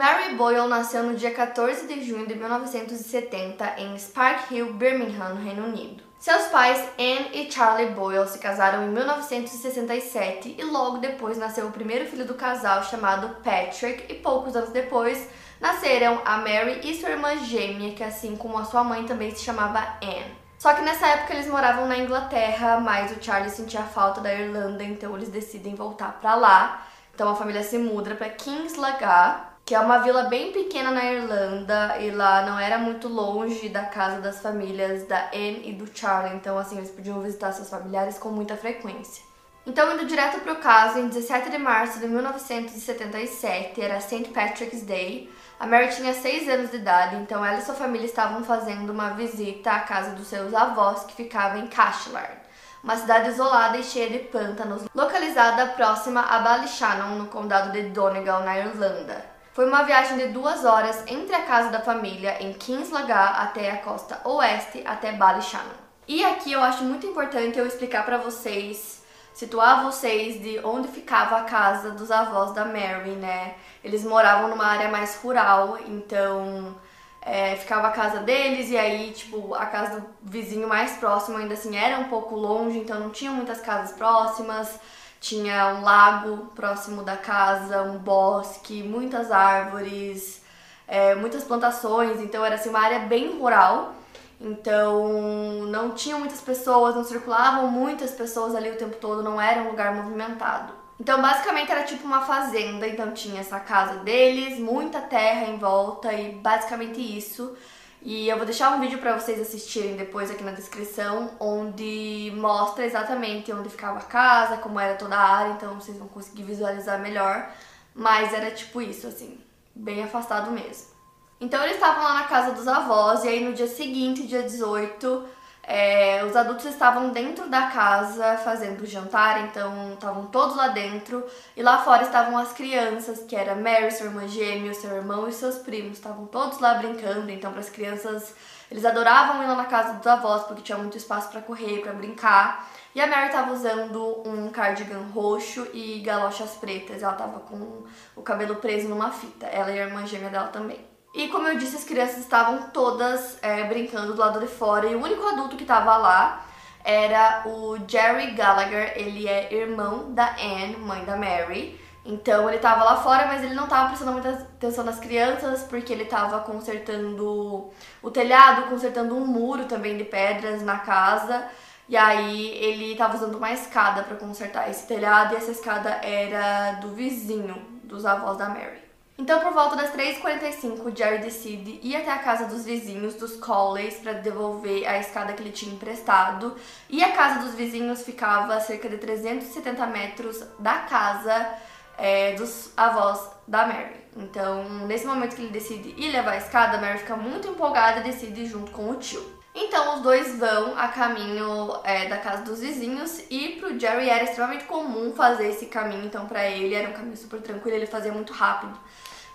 Mary Boyle nasceu no dia 14 de junho de 1970 em Spark Hill, Birmingham, no Reino Unido. Seus pais, Anne e Charlie Boyle, se casaram em 1967 e logo depois nasceu o primeiro filho do casal chamado Patrick e poucos anos depois nasceram a Mary e sua irmã gêmea, que assim como a sua mãe também se chamava Anne. Só que nessa época eles moravam na Inglaterra, mas o Charlie sentia falta da Irlanda, então eles decidem voltar para lá. Então a família se muda para Kingslagar, que é uma vila bem pequena na Irlanda e lá não era muito longe da casa das famílias da Anne e do Charlie, então assim eles podiam visitar seus familiares com muita frequência. Então, indo direto para o caso, em 17 de março de 1977, era St. Patrick's Day, a Mary tinha 6 anos de idade, então ela e sua família estavam fazendo uma visita à casa dos seus avós, que ficava em Cashland, uma cidade isolada e cheia de pântanos, localizada próxima a Ballyshannon, no condado de Donegal, na Irlanda. Foi uma viagem de duas horas entre a casa da família em Kinslagar até a costa oeste, até Ballyshannon. E aqui eu acho muito importante eu explicar para vocês, situar vocês de onde ficava a casa dos avós da Mary, né? Eles moravam numa área mais rural, então é, ficava a casa deles e aí, tipo, a casa do vizinho mais próximo ainda assim era um pouco longe, então não tinham muitas casas próximas tinha um lago próximo da casa, um bosque, muitas árvores, é, muitas plantações, então era assim, uma área bem rural. Então não tinham muitas pessoas, não circulavam muitas pessoas ali o tempo todo, não era um lugar movimentado. Então basicamente era tipo uma fazenda, então tinha essa casa deles, muita terra em volta e basicamente isso. E eu vou deixar um vídeo para vocês assistirem depois aqui na descrição, onde mostra exatamente onde ficava a casa, como era toda a área, então vocês vão conseguir visualizar melhor. Mas era tipo isso, assim, bem afastado mesmo. Então eles estavam lá na casa dos avós, e aí no dia seguinte, dia 18, é, os adultos estavam dentro da casa fazendo jantar, então estavam todos lá dentro. E lá fora estavam as crianças, que era Mary, sua irmã gêmea, seu irmão e seus primos. Estavam todos lá brincando, então para as crianças, eles adoravam ir lá na casa dos avós, porque tinha muito espaço para correr, para brincar. E a Mary estava usando um cardigan roxo e galochas pretas. Ela estava com o cabelo preso numa fita. Ela e a irmã gêmea dela também. E como eu disse, as crianças estavam todas é, brincando do lado de fora e o único adulto que estava lá era o Jerry Gallagher. Ele é irmão da Anne, mãe da Mary. Então ele estava lá fora, mas ele não estava prestando muita atenção nas crianças porque ele estava consertando o telhado, consertando um muro também de pedras na casa. E aí ele estava usando uma escada para consertar esse telhado e essa escada era do vizinho dos avós da Mary. Então, por volta das 3h45, Jerry decide ir até a casa dos vizinhos, dos Colleys, para devolver a escada que ele tinha emprestado. E a casa dos vizinhos ficava a cerca de 370 metros da casa é, dos avós da Mary. Então, nesse momento que ele decide ir levar a escada, a Mary fica muito empolgada e decide ir junto com o tio. Então os dois vão a caminho é, da casa dos vizinhos e pro Jerry era extremamente comum fazer esse caminho, então para ele era um caminho super tranquilo, ele fazia muito rápido.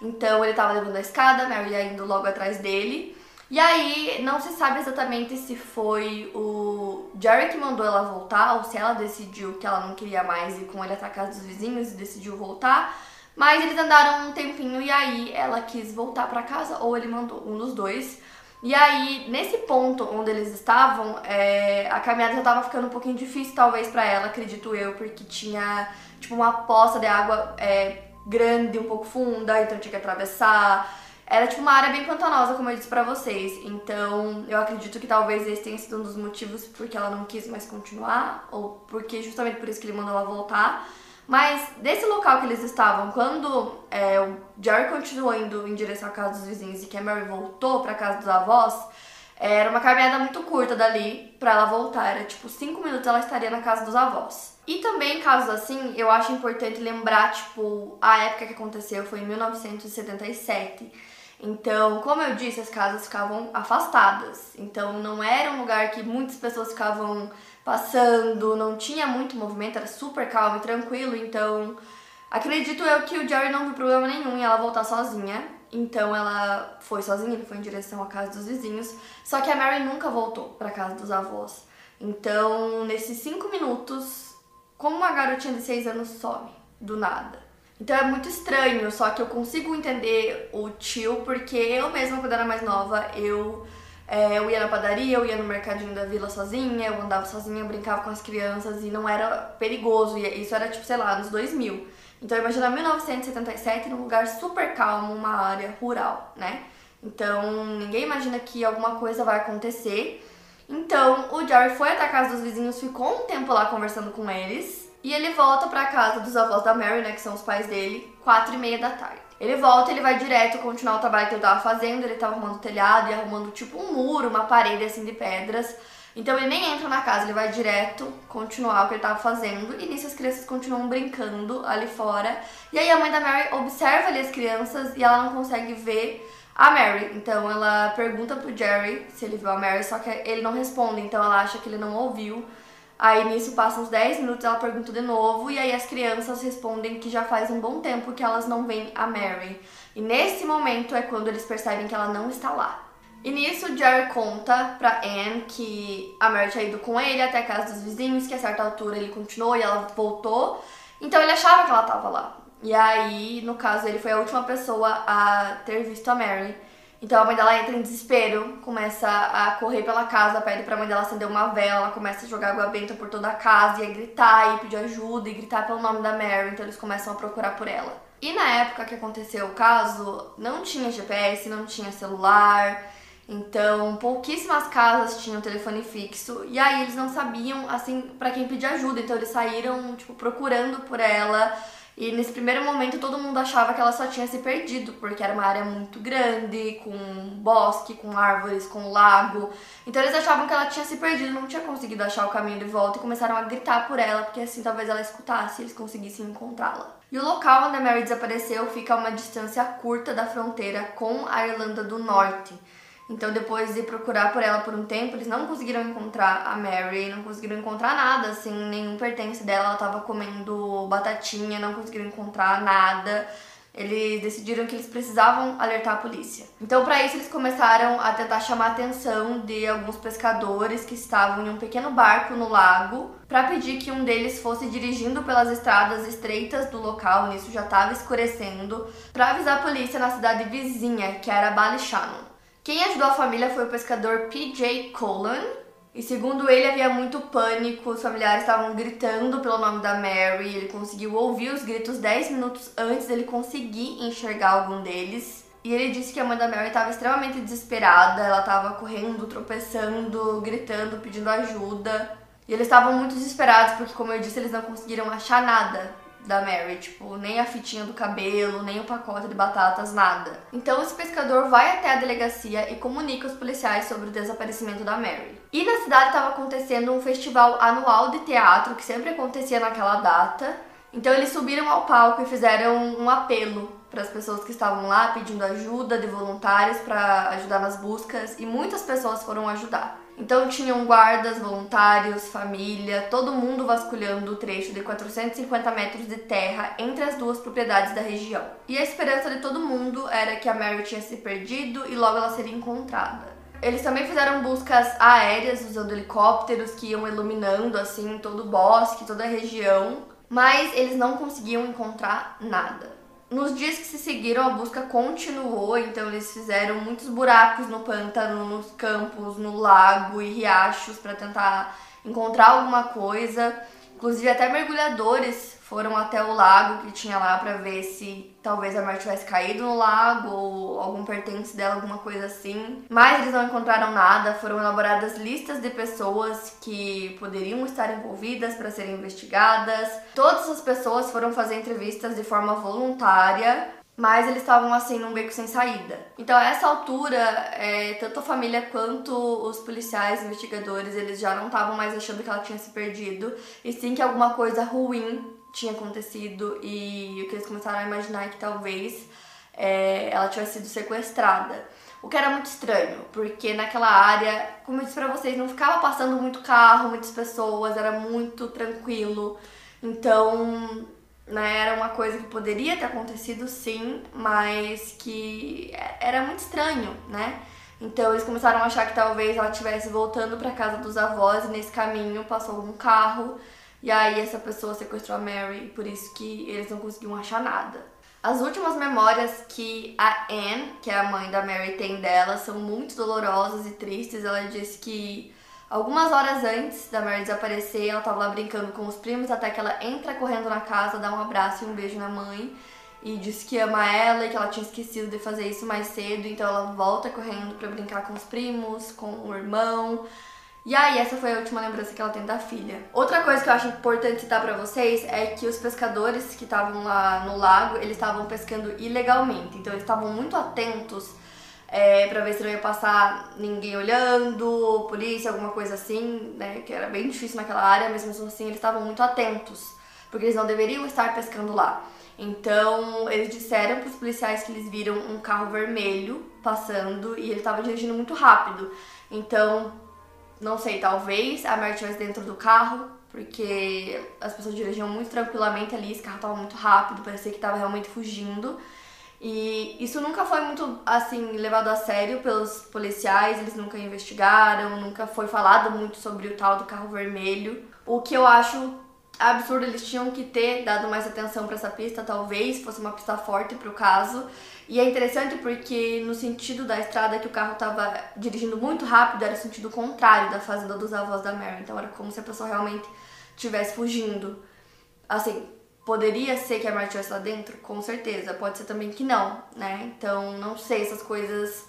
Então ele tava levando a escada, Mary indo logo atrás dele. E aí não se sabe exatamente se foi o Jerry que mandou ela voltar ou se ela decidiu que ela não queria mais ir com ele até a casa dos vizinhos e decidiu voltar. Mas eles andaram um tempinho e aí ela quis voltar para casa ou ele mandou, um dos dois. E aí, nesse ponto onde eles estavam, é, a caminhada já tava ficando um pouquinho difícil, talvez, para ela, acredito eu, porque tinha, tipo, uma poça de água é, grande, um pouco funda, então tinha que atravessar. Era tipo uma área bem pantanosa, como eu disse pra vocês. Então, eu acredito que talvez esse tenha sido um dos motivos porque ela não quis mais continuar, ou porque justamente por isso que ele mandou ela voltar. Mas desse local que eles estavam, quando é, o Jerry continuou indo em direção à casa dos vizinhos e que a Mary voltou pra casa dos avós, era uma caminhada muito curta dali pra ela voltar. Era tipo 5 minutos ela estaria na casa dos avós. E também, casos assim, eu acho importante lembrar, tipo, a época que aconteceu foi em 1977. Então, como eu disse, as casas ficavam afastadas. Então, não era um lugar que muitas pessoas ficavam passando, não tinha muito movimento, era super calmo e tranquilo. Então, acredito eu que o Jerry não viu problema nenhum em ela voltar sozinha. Então, ela foi sozinha, foi em direção à casa dos vizinhos. Só que a Mary nunca voltou para casa dos avós. Então, nesses cinco minutos, como uma garotinha de seis anos some do nada. Então é muito estranho, só que eu consigo entender o tio, porque eu mesma, quando era mais nova, eu, é, eu ia na padaria, eu ia no mercadinho da vila sozinha, eu andava sozinha, eu brincava com as crianças e não era perigoso. E isso era, tipo, sei lá, nos 2000. Então imagina 1977 num lugar super calmo, uma área rural, né? Então ninguém imagina que alguma coisa vai acontecer. Então o Jerry foi até a casa dos vizinhos, ficou um tempo lá conversando com eles. E ele volta pra casa dos avós da Mary, né, que são os pais dele, quatro e meia da tarde. Ele volta, ele vai direto continuar o trabalho que ele tava fazendo, ele tava arrumando o telhado e arrumando tipo um muro, uma parede assim de pedras. Então ele nem entra na casa, ele vai direto continuar o que ele tava fazendo. E nisso as crianças continuam brincando ali fora. E aí a mãe da Mary observa ali as crianças e ela não consegue ver a Mary. Então ela pergunta pro Jerry se ele viu a Mary, só que ele não responde, então ela acha que ele não ouviu. Aí nisso passam uns 10 minutos, ela pergunta de novo, e aí as crianças respondem que já faz um bom tempo que elas não veem a Mary. E nesse momento é quando eles percebem que ela não está lá. E nisso Jerry conta pra Anne que a Mary tinha ido com ele até a casa dos vizinhos, que a certa altura ele continuou e ela voltou. Então ele achava que ela estava lá. E aí, no caso, ele foi a última pessoa a ter visto a Mary. Então a mãe dela entra em desespero, começa a correr pela casa, pede pra mãe dela acender uma vela, ela começa a jogar água benta por toda a casa e a gritar e pedir ajuda e gritar pelo nome da Mary, então eles começam a procurar por ela. E na época que aconteceu o caso, não tinha GPS, não tinha celular, então pouquíssimas casas tinham telefone fixo. E aí eles não sabiam assim para quem pedir ajuda, então eles saíram tipo procurando por ela e nesse primeiro momento todo mundo achava que ela só tinha se perdido, porque era uma área muito grande, com bosque, com árvores, com lago. Então eles achavam que ela tinha se perdido, não tinha conseguido achar o caminho de volta e começaram a gritar por ela, porque assim talvez ela escutasse e eles conseguissem encontrá-la. E o local onde a Mary desapareceu fica a uma distância curta da fronteira com a Irlanda do Norte. Então, depois de procurar por ela por um tempo, eles não conseguiram encontrar a Mary, não conseguiram encontrar nada, assim, nenhum pertence dela. Ela tava comendo batatinha, não conseguiram encontrar nada. Eles decidiram que eles precisavam alertar a polícia. Então, para isso, eles começaram a tentar chamar a atenção de alguns pescadores que estavam em um pequeno barco no lago, para pedir que um deles fosse dirigindo pelas estradas estreitas do local, nisso já estava escurecendo, para avisar a polícia na cidade vizinha, que era Ballyshannon. Quem ajudou a família foi o pescador P.J. Cullen. E segundo ele, havia muito pânico, os familiares estavam gritando pelo nome da Mary. Ele conseguiu ouvir os gritos 10 minutos antes dele conseguir enxergar algum deles. E ele disse que a mãe da Mary estava extremamente desesperada, ela estava correndo, tropeçando, gritando, pedindo ajuda. E eles estavam muito desesperados porque, como eu disse, eles não conseguiram achar nada da Mary, tipo, nem a fitinha do cabelo, nem o pacote de batatas, nada. Então esse pescador vai até a delegacia e comunica aos policiais sobre o desaparecimento da Mary. E na cidade estava acontecendo um festival anual de teatro que sempre acontecia naquela data. Então eles subiram ao palco e fizeram um apelo para as pessoas que estavam lá pedindo ajuda de voluntários para ajudar nas buscas e muitas pessoas foram ajudar. Então tinham guardas, voluntários, família, todo mundo vasculhando o trecho de 450 metros de terra entre as duas propriedades da região. E a esperança de todo mundo era que a Mary tinha se perdido e logo ela seria encontrada. Eles também fizeram buscas aéreas usando helicópteros que iam iluminando assim todo o bosque, toda a região, mas eles não conseguiam encontrar nada. Nos dias que se seguiram, a busca continuou, então eles fizeram muitos buracos no pântano, nos campos, no lago e riachos para tentar encontrar alguma coisa. Inclusive, até mergulhadores foram até o lago que tinha lá para ver se talvez a Mar tivesse caído no lago ou algum pertence dela, alguma coisa assim. Mas eles não encontraram nada, foram elaboradas listas de pessoas que poderiam estar envolvidas para serem investigadas. Todas as pessoas foram fazer entrevistas de forma voluntária mas eles estavam assim num beco sem saída. Então, a essa altura, é, tanto a família quanto os policiais, investigadores, eles já não estavam mais achando que ela tinha se perdido, e sim que alguma coisa ruim tinha acontecido e o que eles começaram a imaginar é que talvez é, ela tivesse sido sequestrada. O que era muito estranho, porque naquela área, como eu disse pra vocês, não ficava passando muito carro, muitas pessoas, era muito tranquilo. Então, né, era uma coisa que poderia ter acontecido sim, mas que era muito estranho, né? Então eles começaram a achar que talvez ela estivesse voltando para casa dos avós e nesse caminho passou um carro e aí essa pessoa sequestrou a Mary, por isso que eles não conseguiam achar nada. As últimas memórias que a Anne, que é a mãe da Mary, tem dela são muito dolorosas e tristes. Ela disse que algumas horas antes da Mary desaparecer, ela estava lá brincando com os primos até que ela entra correndo na casa, dá um abraço e um beijo na mãe e disse que ama ela e que ela tinha esquecido de fazer isso mais cedo, então ela volta correndo para brincar com os primos, com o irmão. E aí, essa foi a última lembrança que ela tem da filha. Outra coisa que eu acho importante citar para vocês é que os pescadores que estavam lá no lago, eles estavam pescando ilegalmente. Então, eles estavam muito atentos é, para ver se não ia passar ninguém olhando, polícia, alguma coisa assim, né? Que era bem difícil naquela área, mas mesmo assim eles estavam muito atentos, porque eles não deveriam estar pescando lá. Então, eles disseram para os policiais que eles viram um carro vermelho passando e ele estava dirigindo muito rápido. Então, não sei, talvez a Mary estivesse dentro do carro, porque as pessoas dirigiam muito tranquilamente ali, esse carro estava muito rápido, parecia que estava realmente fugindo. E isso nunca foi muito assim levado a sério pelos policiais, eles nunca investigaram, nunca foi falado muito sobre o tal do carro vermelho. O que eu acho absurdo, eles tinham que ter dado mais atenção para essa pista, talvez fosse uma pista forte para o caso. E é interessante porque no sentido da estrada que o carro estava dirigindo muito rápido, era o sentido contrário da fazenda dos avós da Mary. Então era como se a pessoa realmente estivesse fugindo. Assim, poderia ser que a Mary estivesse lá dentro? Com certeza. Pode ser também que não, né? Então não sei essas coisas.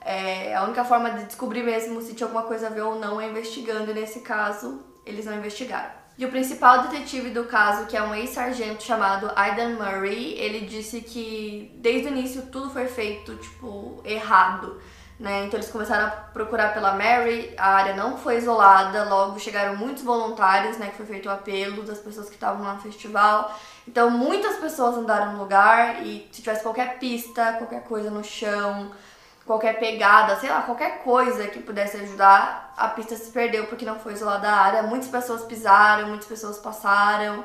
É, a única forma de descobrir mesmo se tinha alguma coisa a ver ou não é investigando. E nesse caso, eles não investigaram. E o principal detetive do caso, que é um ex-sargento chamado Aidan Murray, ele disse que desde o início tudo foi feito, tipo, errado. Né? Então eles começaram a procurar pela Mary, a área não foi isolada, logo chegaram muitos voluntários, né, que foi feito o apelo das pessoas que estavam lá no festival. Então muitas pessoas andaram no lugar e se tivesse qualquer pista, qualquer coisa no chão, qualquer pegada, sei lá, qualquer coisa que pudesse ajudar, a pista se perdeu porque não foi isolada a área. Muitas pessoas pisaram, muitas pessoas passaram.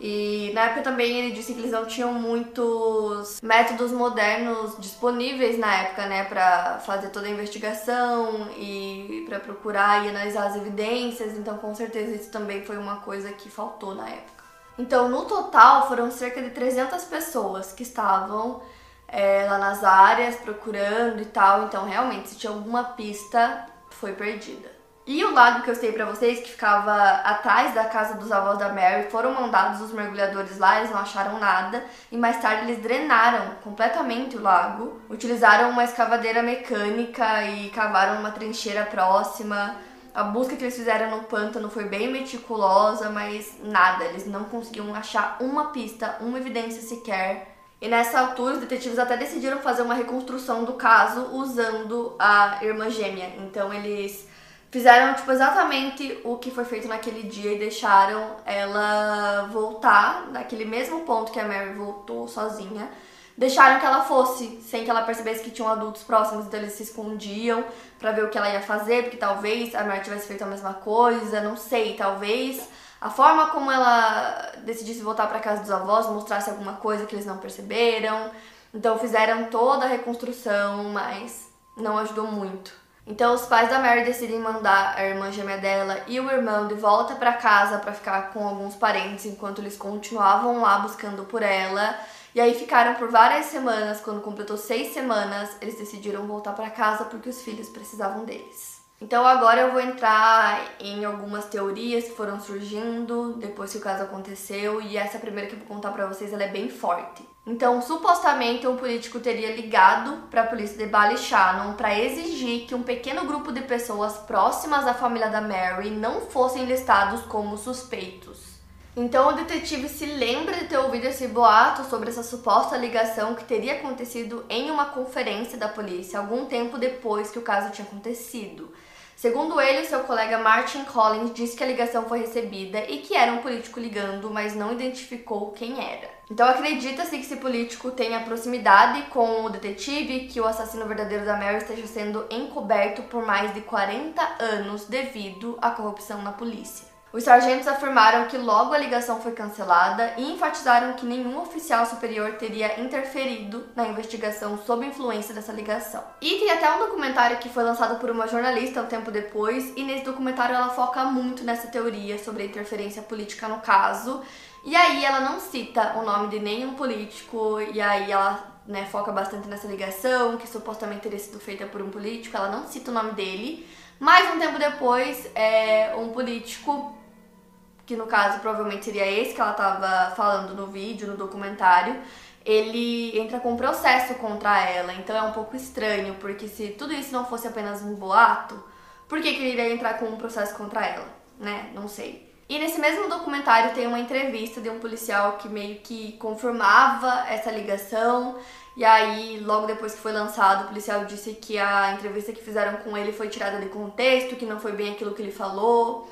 E na época também ele disse que eles não tinham muitos métodos modernos disponíveis na época, né, para fazer toda a investigação e para procurar e analisar as evidências. Então, com certeza isso também foi uma coisa que faltou na época. Então, no total, foram cerca de 300 pessoas que estavam é, lá nas áreas procurando e tal. Então, realmente, se tinha alguma pista, foi perdida. E o lago que eu sei para vocês, que ficava atrás da casa dos avós da Mary, foram mandados os mergulhadores lá, eles não acharam nada. E mais tarde eles drenaram completamente o lago, utilizaram uma escavadeira mecânica e cavaram uma trincheira próxima. A busca que eles fizeram no pântano foi bem meticulosa, mas nada, eles não conseguiam achar uma pista, uma evidência sequer e nessa altura, os detetives até decidiram fazer uma reconstrução do caso usando a irmã gêmea. Então, eles fizeram tipo, exatamente o que foi feito naquele dia e deixaram ela voltar naquele mesmo ponto que a Mary voltou sozinha. Deixaram que ela fosse, sem que ela percebesse que tinham adultos próximos, então eles se escondiam para ver o que ela ia fazer, porque talvez a Mary tivesse feito a mesma coisa, não sei, talvez a forma como ela decidisse voltar para casa dos avós mostrasse alguma coisa que eles não perceberam. Então fizeram toda a reconstrução, mas não ajudou muito. Então os pais da Mary decidem mandar a irmã gêmea dela e o irmão de volta para casa para ficar com alguns parentes enquanto eles continuavam lá buscando por ela. E aí ficaram por várias semanas. Quando completou seis semanas, eles decidiram voltar para casa porque os filhos precisavam deles. Então agora eu vou entrar em algumas teorias que foram surgindo depois que o caso aconteceu e essa primeira que eu vou contar para vocês ela é bem forte. Então, supostamente um político teria ligado para a polícia de Ballyshannon para exigir que um pequeno grupo de pessoas próximas à família da Mary não fossem listados como suspeitos. Então o detetive se lembra de ter ouvido esse boato sobre essa suposta ligação que teria acontecido em uma conferência da polícia algum tempo depois que o caso tinha acontecido. Segundo ele, seu colega Martin Collins disse que a ligação foi recebida e que era um político ligando, mas não identificou quem era. Então acredita-se que esse político tenha proximidade com o detetive, que o assassino verdadeiro da Mary esteja sendo encoberto por mais de 40 anos devido à corrupção na polícia. Os sargentos afirmaram que logo a ligação foi cancelada e enfatizaram que nenhum oficial superior teria interferido na investigação sob influência dessa ligação. E tem até um documentário que foi lançado por uma jornalista um tempo depois, e nesse documentário ela foca muito nessa teoria sobre a interferência política no caso. E aí ela não cita o nome de nenhum político, e aí ela né, foca bastante nessa ligação, que supostamente teria sido feita por um político, ela não cita o nome dele. Mas um tempo depois, é, um político que no caso provavelmente seria esse que ela estava falando no vídeo, no documentário, ele entra com um processo contra ela. Então é um pouco estranho, porque se tudo isso não fosse apenas um boato, por que, que ele iria entrar com um processo contra ela? Né? Não sei. E nesse mesmo documentário tem uma entrevista de um policial que meio que confirmava essa ligação. E aí, logo depois que foi lançado, o policial disse que a entrevista que fizeram com ele foi tirada de contexto, que não foi bem aquilo que ele falou.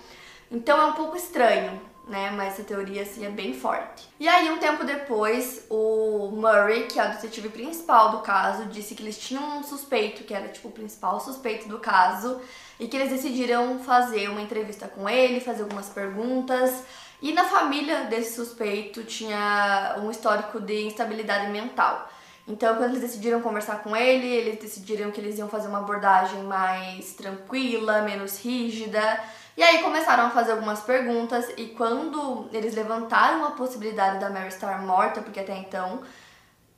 Então é um pouco estranho, né? Mas essa teoria assim é bem forte. E aí, um tempo depois, o Murray, que é o detetive principal do caso, disse que eles tinham um suspeito, que era tipo o principal suspeito do caso, e que eles decidiram fazer uma entrevista com ele, fazer algumas perguntas. E na família desse suspeito tinha um histórico de instabilidade mental. Então, quando eles decidiram conversar com ele, eles decidiram que eles iam fazer uma abordagem mais tranquila, menos rígida. E aí começaram a fazer algumas perguntas e quando eles levantaram a possibilidade da Mary estar morta, porque até então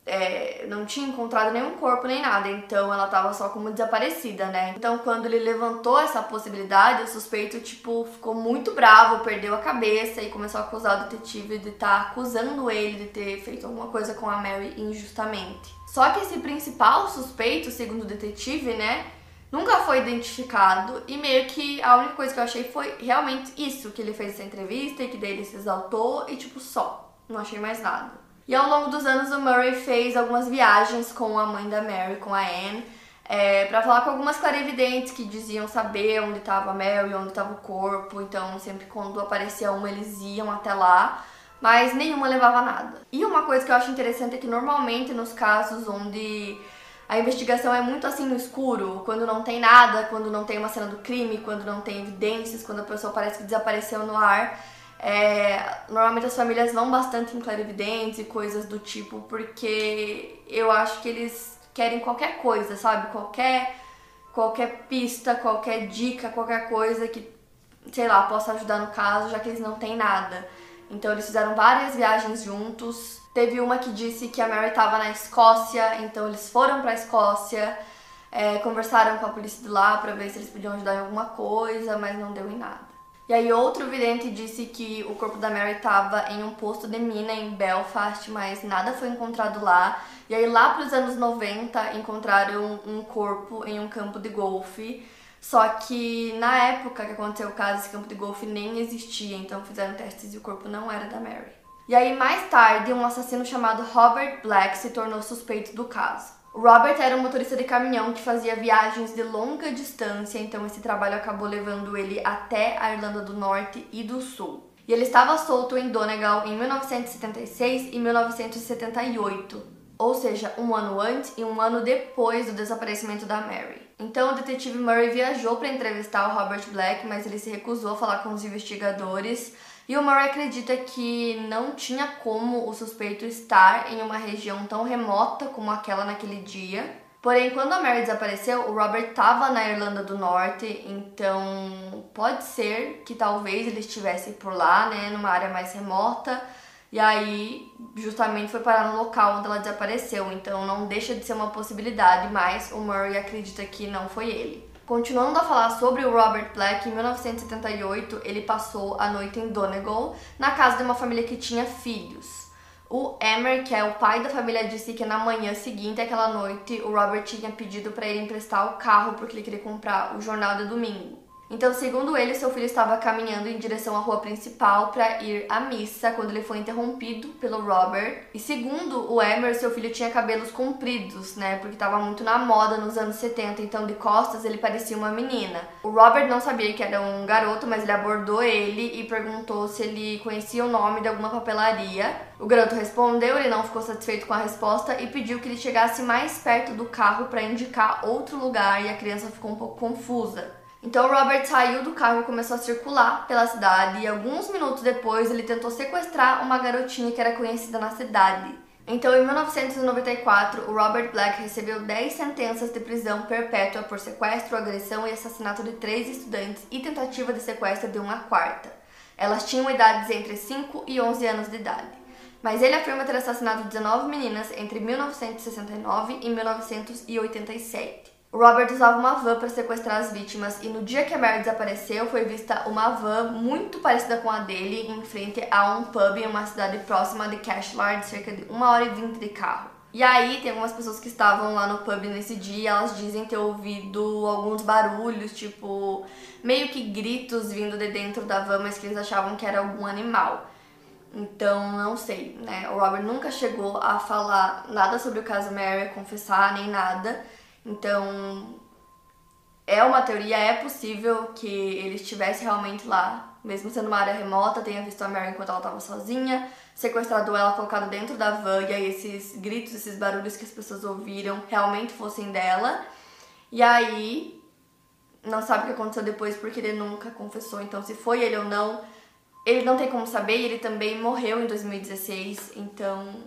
é, não tinha encontrado nenhum corpo nem nada, então ela tava só como desaparecida, né? Então quando ele levantou essa possibilidade, o suspeito, tipo, ficou muito bravo, perdeu a cabeça e começou a acusar o detetive de estar tá acusando ele de ter feito alguma coisa com a Mary injustamente. Só que esse principal suspeito, segundo o detetive, né, nunca foi identificado e meio que a única coisa que eu achei foi realmente isso, que ele fez essa entrevista e que daí ele se exaltou e tipo só, não achei mais nada. E ao longo dos anos o Murray fez algumas viagens com a mãe da Mary, com a Anne, é, para falar com algumas clarividentes que diziam saber onde estava a Mary, onde estava o corpo, então sempre quando aparecia uma eles iam até lá, mas nenhuma levava nada. E uma coisa que eu acho interessante é que normalmente nos casos onde a investigação é muito assim no escuro, quando não tem nada, quando não tem uma cena do crime, quando não tem evidências, quando a pessoa parece que desapareceu no ar. É, normalmente as famílias vão bastante em clarividentes e coisas do tipo, porque eu acho que eles querem qualquer coisa, sabe? Qualquer, qualquer pista, qualquer dica, qualquer coisa que, sei lá, possa ajudar no caso, já que eles não têm nada. Então eles fizeram várias viagens juntos, Teve uma que disse que a Mary estava na Escócia, então eles foram para a Escócia, é, conversaram com a polícia de lá para ver se eles podiam ajudar em alguma coisa, mas não deu em nada. E aí outro vidente disse que o corpo da Mary estava em um posto de mina em Belfast, mas nada foi encontrado lá. E aí lá para os anos 90 encontraram um corpo em um campo de golfe. Só que na época que aconteceu o caso, esse campo de golfe nem existia, então fizeram testes e o corpo não era da Mary. E aí, mais tarde, um assassino chamado Robert Black se tornou suspeito do caso. Robert era um motorista de caminhão que fazia viagens de longa distância, então esse trabalho acabou levando ele até a Irlanda do Norte e do Sul. E ele estava solto em Donegal em 1976 e 1978, ou seja, um ano antes e um ano depois do desaparecimento da Mary. Então o detetive Murray viajou para entrevistar o Robert Black, mas ele se recusou a falar com os investigadores e o Murray acredita que não tinha como o suspeito estar em uma região tão remota como aquela naquele dia. Porém, quando a Mary desapareceu, o Robert estava na Irlanda do Norte, então pode ser que talvez ele estivesse por lá, né, numa área mais remota, e aí justamente foi parar no local onde ela desapareceu. Então não deixa de ser uma possibilidade, mas o Murray acredita que não foi ele. Continuando a falar sobre o Robert Black, em 1978 ele passou a noite em Donegal, na casa de uma família que tinha filhos. O Emer, que é o pai da família, disse que na manhã seguinte, aquela noite, o Robert tinha pedido para ele emprestar o carro porque ele queria comprar o jornal de domingo. Então, segundo ele, seu filho estava caminhando em direção à rua principal para ir à missa quando ele foi interrompido pelo Robert. E segundo o Emer, seu filho tinha cabelos compridos, né? Porque estava muito na moda nos anos 70, então de costas ele parecia uma menina. O Robert não sabia que era um garoto, mas ele abordou ele e perguntou se ele conhecia o nome de alguma papelaria. O garoto respondeu, ele não ficou satisfeito com a resposta e pediu que ele chegasse mais perto do carro para indicar outro lugar e a criança ficou um pouco confusa. Então Robert saiu do carro e começou a circular pela cidade e alguns minutos depois ele tentou sequestrar uma garotinha que era conhecida na cidade. Então, em 1994, o Robert Black recebeu 10 sentenças de prisão perpétua por sequestro, agressão e assassinato de três estudantes e tentativa de sequestro de uma quarta. Elas tinham idades entre 5 e 11 anos de idade. Mas ele afirma ter assassinado 19 meninas entre 1969 e 1987. Robert usava uma van para sequestrar as vítimas e no dia que a Mary desapareceu foi vista uma van muito parecida com a dele em frente a um pub em uma cidade próxima de Cashlar, de cerca de 1 hora e 20 de carro. E aí tem algumas pessoas que estavam lá no pub nesse dia, elas dizem ter ouvido alguns barulhos, tipo meio que gritos vindo de dentro da van, mas que eles achavam que era algum animal. Então, não sei, né? O Robert nunca chegou a falar nada sobre o caso Mary, confessar nem nada. Então, é uma teoria, é possível que ele estivesse realmente lá, mesmo sendo uma área remota, tenha visto a Mary enquanto ela estava sozinha, sequestrado ela, colocado dentro da van, e aí esses gritos, esses barulhos que as pessoas ouviram realmente fossem dela. E aí, não sabe o que aconteceu depois porque ele nunca confessou, então se foi ele ou não, ele não tem como saber, ele também morreu em 2016, então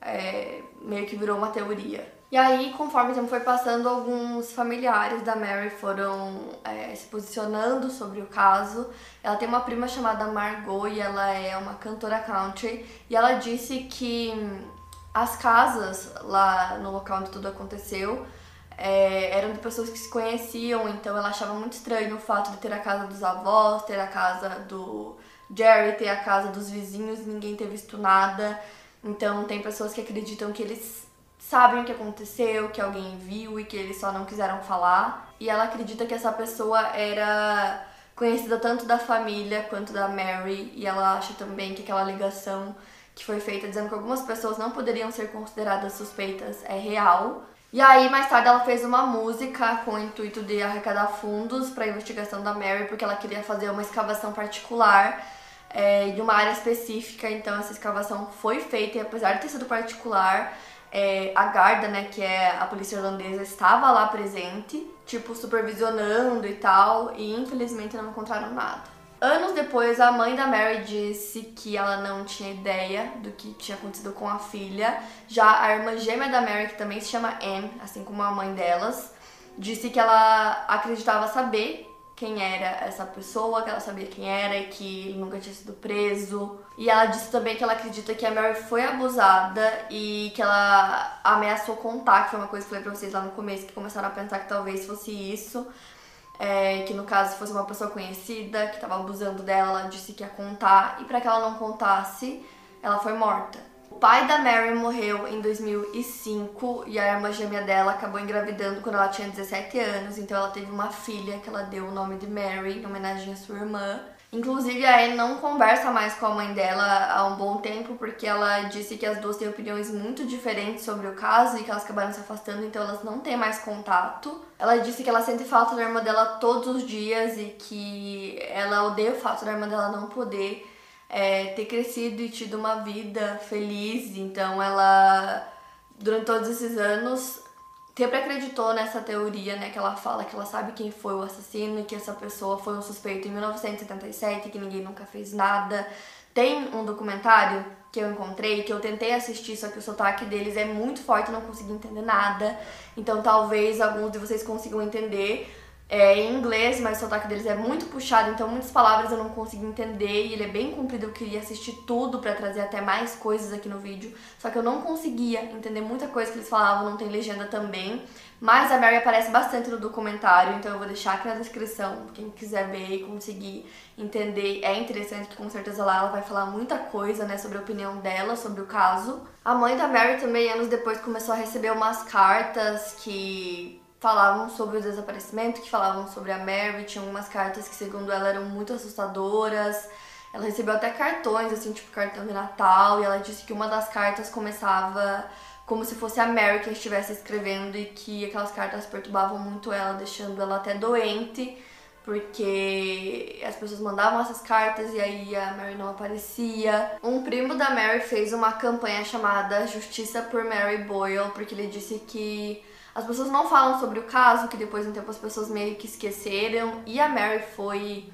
é, meio que virou uma teoria. E aí, conforme o tempo foi passando, alguns familiares da Mary foram é, se posicionando sobre o caso. Ela tem uma prima chamada Margot e ela é uma cantora country. E ela disse que as casas lá no local onde tudo aconteceu é, eram de pessoas que se conheciam, então ela achava muito estranho o fato de ter a casa dos avós, ter a casa do Jerry, ter a casa dos vizinhos, ninguém ter visto nada. Então tem pessoas que acreditam que eles sabem o que aconteceu, que alguém viu e que eles só não quiseram falar. E ela acredita que essa pessoa era conhecida tanto da família quanto da Mary, e ela acha também que aquela ligação que foi feita dizendo que algumas pessoas não poderiam ser consideradas suspeitas é real. E aí, mais tarde, ela fez uma música com o intuito de arrecadar fundos para a investigação da Mary, porque ela queria fazer uma escavação particular é, de uma área específica. Então, essa escavação foi feita, e apesar de ter sido particular, é, a Garda, né, que é a polícia irlandesa, estava lá presente, tipo, supervisionando e tal, e infelizmente não encontraram nada. Anos depois, a mãe da Mary disse que ela não tinha ideia do que tinha acontecido com a filha. Já a irmã gêmea da Mary, que também se chama Anne, assim como a mãe delas, disse que ela acreditava saber quem era essa pessoa, que ela sabia quem era e que ele nunca tinha sido preso. E ela disse também que ela acredita que a Mary foi abusada e que ela ameaçou contar, que foi uma coisa que eu falei pra vocês lá no começo, que começaram a pensar que talvez fosse isso. É, que no caso fosse uma pessoa conhecida que estava abusando dela, ela disse que ia contar, e para que ela não contasse, ela foi morta. O pai da Mary morreu em 2005 e a irmã gêmea dela acabou engravidando quando ela tinha 17 anos, então ela teve uma filha que ela deu o nome de Mary em homenagem à sua irmã. Inclusive, a Anne não conversa mais com a mãe dela há um bom tempo, porque ela disse que as duas têm opiniões muito diferentes sobre o caso e que elas acabaram se afastando, então elas não têm mais contato. Ela disse que ela sente falta da irmã dela todos os dias e que ela odeia o fato da irmã dela não poder é, ter crescido e tido uma vida feliz. Então ela, durante todos esses anos, sempre acreditou nessa teoria, né? Que ela fala que ela sabe quem foi o assassino e que essa pessoa foi um suspeito em 1977, que ninguém nunca fez nada. Tem um documentário que eu encontrei, que eu tentei assistir, só que o sotaque deles é muito forte, não consegui entender nada. Então talvez alguns de vocês consigam entender é, em inglês, mas o sotaque deles é muito puxado, então muitas palavras eu não consegui entender e ele é bem comprido. Eu queria assistir tudo para trazer até mais coisas aqui no vídeo, só que eu não conseguia entender muita coisa que eles falavam, não tem legenda também. Mas a Mary aparece bastante no documentário, então eu vou deixar aqui na descrição, quem quiser ver e conseguir entender. É interessante que com certeza lá ela vai falar muita coisa, né, sobre a opinião dela sobre o caso. A mãe da Mary também, anos depois, começou a receber umas cartas que falavam sobre o desaparecimento, que falavam sobre a Mary, tinham umas cartas que segundo ela eram muito assustadoras. Ela recebeu até cartões, assim, tipo cartão de Natal, e ela disse que uma das cartas começava como se fosse a Mary que estivesse escrevendo e que aquelas cartas perturbavam muito ela, deixando ela até doente, porque as pessoas mandavam essas cartas e aí a Mary não aparecia. Um primo da Mary fez uma campanha chamada Justiça por Mary Boyle, porque ele disse que as pessoas não falam sobre o caso, que depois de um tempo as pessoas meio que esqueceram, e a Mary foi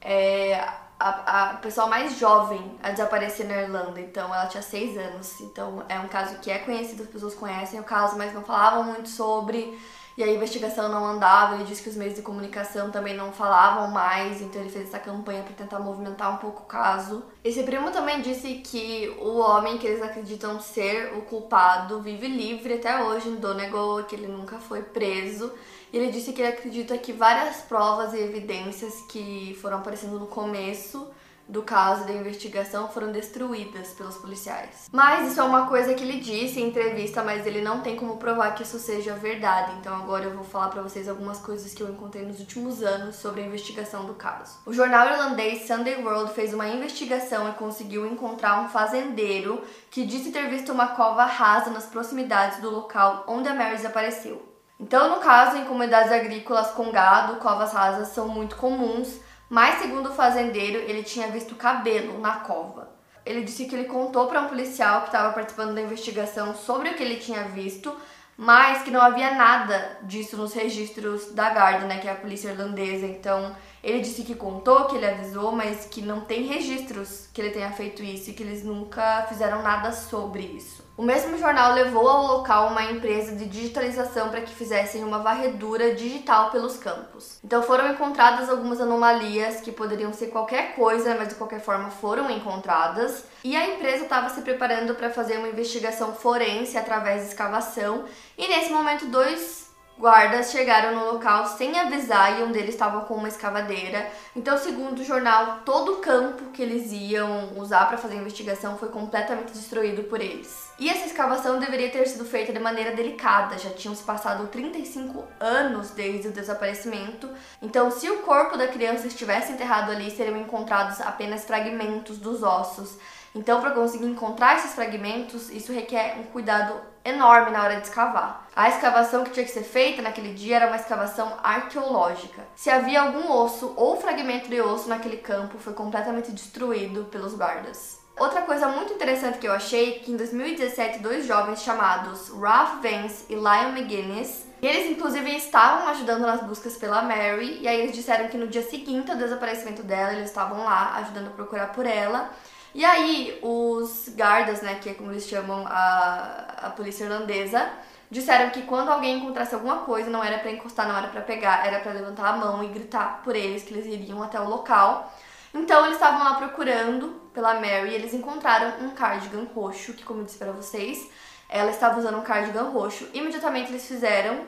é, a, a pessoa mais jovem a desaparecer na Irlanda, então ela tinha seis anos. Então é um caso que é conhecido, as pessoas conhecem o caso, mas não falavam muito sobre. E a investigação não andava, ele disse que os meios de comunicação também não falavam mais, então ele fez essa campanha para tentar movimentar um pouco o caso. Esse primo também disse que o homem que eles acreditam ser o culpado vive livre até hoje em Donegal, que ele nunca foi preso. E ele disse que ele acredita que várias provas e evidências que foram aparecendo no começo do caso da investigação foram destruídas pelos policiais. Mas isso é uma coisa que ele disse em entrevista, mas ele não tem como provar que isso seja verdade. Então agora eu vou falar para vocês algumas coisas que eu encontrei nos últimos anos sobre a investigação do caso. O jornal irlandês Sunday World fez uma investigação e conseguiu encontrar um fazendeiro que disse ter visto uma cova rasa nas proximidades do local onde a Mary desapareceu. Então, no caso, em comunidades agrícolas com gado, covas rasas são muito comuns mas, segundo o fazendeiro, ele tinha visto cabelo na cova. Ele disse que ele contou para um policial que estava participando da investigação sobre o que ele tinha visto, mas que não havia nada disso nos registros da Garda, né, que é a polícia irlandesa. Então, ele disse que contou, que ele avisou, mas que não tem registros que ele tenha feito isso e que eles nunca fizeram nada sobre isso. O mesmo jornal levou ao local uma empresa de digitalização para que fizessem uma varredura digital pelos campos. Então foram encontradas algumas anomalias que poderiam ser qualquer coisa, mas de qualquer forma foram encontradas. E a empresa estava se preparando para fazer uma investigação forense através de escavação. E nesse momento, dois Guardas chegaram no local sem avisar e um deles estava com uma escavadeira. Então, segundo o jornal, todo o campo que eles iam usar para fazer a investigação foi completamente destruído por eles. E essa escavação deveria ter sido feita de maneira delicada, já tinham se passado 35 anos desde o desaparecimento. Então, se o corpo da criança estivesse enterrado ali, seriam encontrados apenas fragmentos dos ossos. Então, para conseguir encontrar esses fragmentos, isso requer um cuidado enorme na hora de escavar. A escavação que tinha que ser feita naquele dia era uma escavação arqueológica. Se havia algum osso ou fragmento de osso naquele campo, foi completamente destruído pelos guardas. Outra coisa muito interessante que eu achei é que em 2017 dois jovens chamados Ralph Vance e Lion McGuinness, eles inclusive estavam ajudando nas buscas pela Mary, e aí eles disseram que no dia seguinte ao desaparecimento dela, eles estavam lá ajudando a procurar por ela. E aí, os guardas, né, que é como eles chamam a, a polícia irlandesa, disseram que quando alguém encontrasse alguma coisa, não era para encostar, não era para pegar, era para levantar a mão e gritar por eles que eles iriam até o local. Então eles estavam lá procurando pela Mary e eles encontraram um cardigan roxo, que como eu disse para vocês, ela estava usando um cardigan roxo. Imediatamente eles fizeram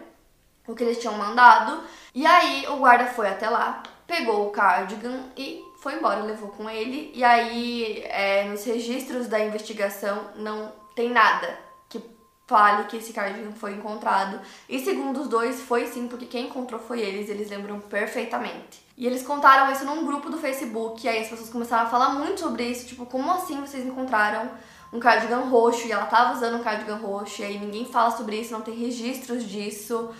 o que eles tinham mandado. E aí o guarda foi até lá, pegou o cardigan e foi embora, levou com ele. E aí, é, nos registros da investigação, não tem nada que fale que esse cardigan foi encontrado. E segundo os dois, foi sim, porque quem encontrou foi eles, eles lembram perfeitamente. E eles contaram isso num grupo do Facebook, e aí as pessoas começaram a falar muito sobre isso, tipo, como assim vocês encontraram um cardigan roxo e ela tava usando um cardigan roxo, e aí ninguém fala sobre isso, não tem registros disso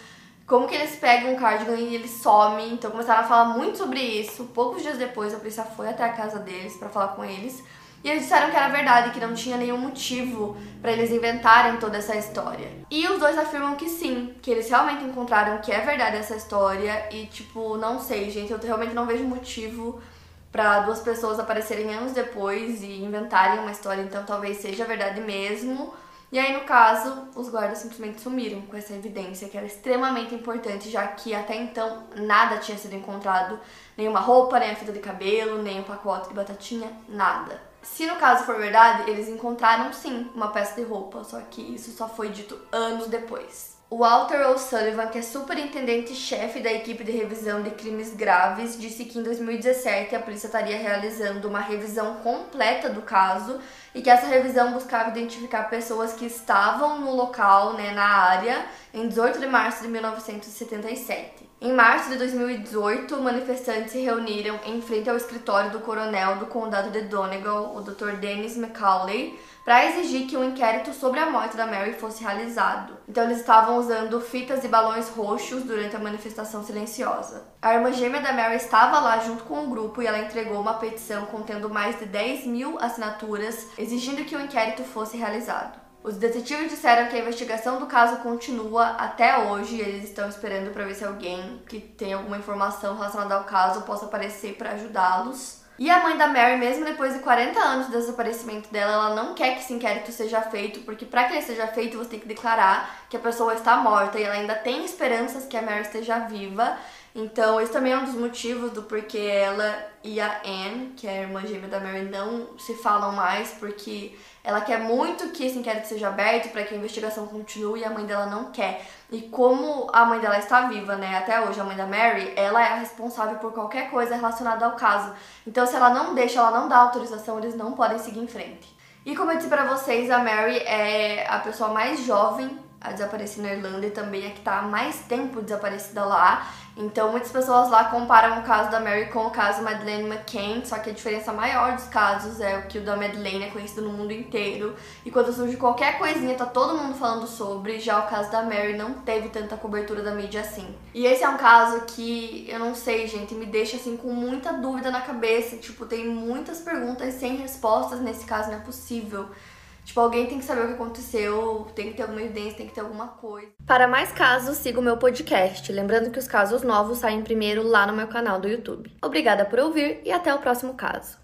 como que eles pegam um cardigan e eles somem. Então começaram a falar muito sobre isso. Poucos dias depois a polícia foi até a casa deles para falar com eles. E eles disseram que era verdade, que não tinha nenhum motivo para eles inventarem toda essa história. E os dois afirmam que sim, que eles realmente encontraram que é verdade essa história. E tipo, não sei, gente, eu realmente não vejo motivo para duas pessoas aparecerem anos depois e inventarem uma história, então talvez seja verdade mesmo. E aí, no caso, os guardas simplesmente sumiram com essa evidência que era extremamente importante, já que até então nada tinha sido encontrado, nenhuma roupa, nem a fita de cabelo, nem um pacote de batatinha, nada. Se no caso for verdade, eles encontraram sim uma peça de roupa, só que isso só foi dito anos depois. Walter O'Sullivan, que é superintendente-chefe da equipe de revisão de crimes graves, disse que em 2017 a polícia estaria realizando uma revisão completa do caso e que essa revisão buscava identificar pessoas que estavam no local, né, na área, em 18 de março de 1977. Em março de 2018, manifestantes se reuniram em frente ao escritório do coronel do condado de Donegal, o Dr. Dennis McCauley, para exigir que um inquérito sobre a morte da Mary fosse realizado. Então eles estavam usando fitas e balões roxos durante a manifestação silenciosa. A irmã gêmea da Mary estava lá junto com o grupo e ela entregou uma petição contendo mais de 10 mil assinaturas exigindo que o inquérito fosse realizado. Os detetives disseram que a investigação do caso continua até hoje e eles estão esperando para ver se alguém que tem alguma informação relacionada ao caso possa aparecer para ajudá-los. E a mãe da Mary, mesmo depois de 40 anos do desaparecimento dela, ela não quer que esse inquérito seja feito, porque para que ele seja feito, você tem que declarar que a pessoa está morta e ela ainda tem esperanças que a Mary esteja viva. Então, esse também é um dos motivos do porquê ela e a Anne, que é a irmã gêmea da Mary, não se falam mais, porque ela quer muito que esse inquérito seja aberto para que a investigação continue e a mãe dela não quer. E como a mãe dela está viva, né, até hoje, a mãe da Mary, ela é a responsável por qualquer coisa relacionada ao caso. Então, se ela não deixa, ela não dá autorização, eles não podem seguir em frente. E como eu disse para vocês, a Mary é a pessoa mais jovem a desaparecer na Irlanda e também a que está há mais tempo desaparecida lá. Então, muitas pessoas lá comparam o caso da Mary com o caso Madeleine McCann, só que a diferença maior dos casos é o que o da Madeleine é conhecido no mundo inteiro. E quando surge qualquer coisinha, tá todo mundo falando sobre. Já o caso da Mary não teve tanta cobertura da mídia assim. E esse é um caso que eu não sei, gente, me deixa assim com muita dúvida na cabeça. Tipo, tem muitas perguntas sem respostas nesse caso, não é possível. Tipo, alguém tem que saber o que aconteceu, tem que ter alguma evidência, tem que ter alguma coisa. Para mais casos, siga o meu podcast. Lembrando que os casos novos saem primeiro lá no meu canal do YouTube. Obrigada por ouvir e até o próximo caso.